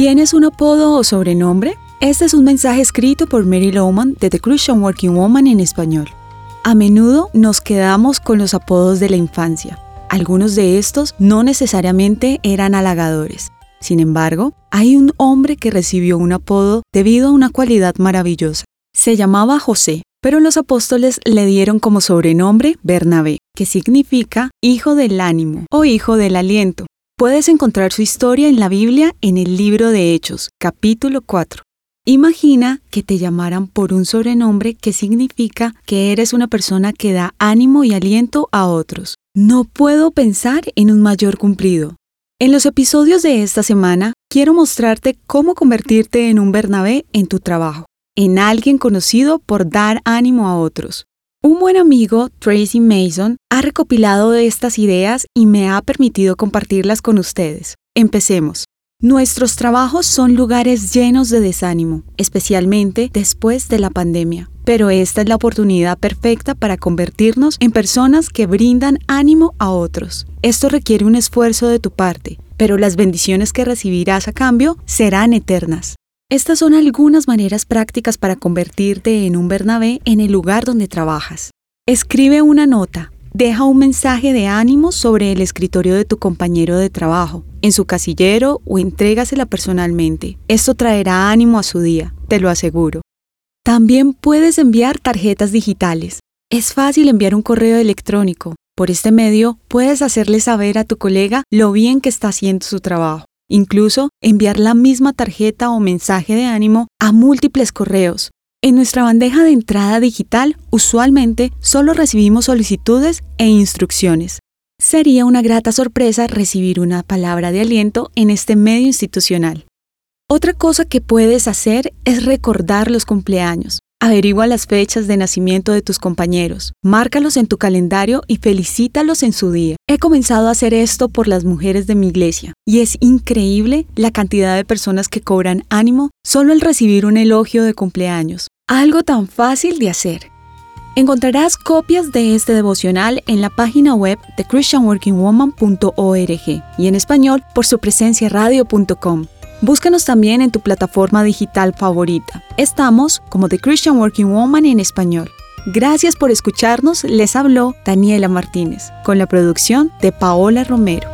¿Tienes un apodo o sobrenombre? Este es un mensaje escrito por Mary Lowman de The Christian Working Woman en español. A menudo nos quedamos con los apodos de la infancia. Algunos de estos no necesariamente eran halagadores. Sin embargo, hay un hombre que recibió un apodo debido a una cualidad maravillosa. Se llamaba José, pero los apóstoles le dieron como sobrenombre Bernabé, que significa hijo del ánimo o hijo del aliento. Puedes encontrar su historia en la Biblia en el libro de Hechos, capítulo 4. Imagina que te llamaran por un sobrenombre que significa que eres una persona que da ánimo y aliento a otros. No puedo pensar en un mayor cumplido. En los episodios de esta semana, quiero mostrarte cómo convertirte en un Bernabé en tu trabajo, en alguien conocido por dar ánimo a otros. Un buen amigo, Tracy Mason, ha recopilado estas ideas y me ha permitido compartirlas con ustedes. Empecemos. Nuestros trabajos son lugares llenos de desánimo, especialmente después de la pandemia. Pero esta es la oportunidad perfecta para convertirnos en personas que brindan ánimo a otros. Esto requiere un esfuerzo de tu parte, pero las bendiciones que recibirás a cambio serán eternas. Estas son algunas maneras prácticas para convertirte en un Bernabé en el lugar donde trabajas. Escribe una nota, deja un mensaje de ánimo sobre el escritorio de tu compañero de trabajo, en su casillero o entrégasela personalmente. Esto traerá ánimo a su día, te lo aseguro. También puedes enviar tarjetas digitales. Es fácil enviar un correo electrónico. Por este medio puedes hacerle saber a tu colega lo bien que está haciendo su trabajo. Incluso enviar la misma tarjeta o mensaje de ánimo a múltiples correos. En nuestra bandeja de entrada digital usualmente solo recibimos solicitudes e instrucciones. Sería una grata sorpresa recibir una palabra de aliento en este medio institucional. Otra cosa que puedes hacer es recordar los cumpleaños. Averigua las fechas de nacimiento de tus compañeros, márcalos en tu calendario y felicítalos en su día. He comenzado a hacer esto por las mujeres de mi iglesia y es increíble la cantidad de personas que cobran ánimo solo al recibir un elogio de cumpleaños. Algo tan fácil de hacer. Encontrarás copias de este devocional en la página web de christianworkingwoman.org y en español por su presencia radio.com. Búscanos también en tu plataforma digital favorita. Estamos como The Christian Working Woman en español. Gracias por escucharnos, les habló Daniela Martínez, con la producción de Paola Romero.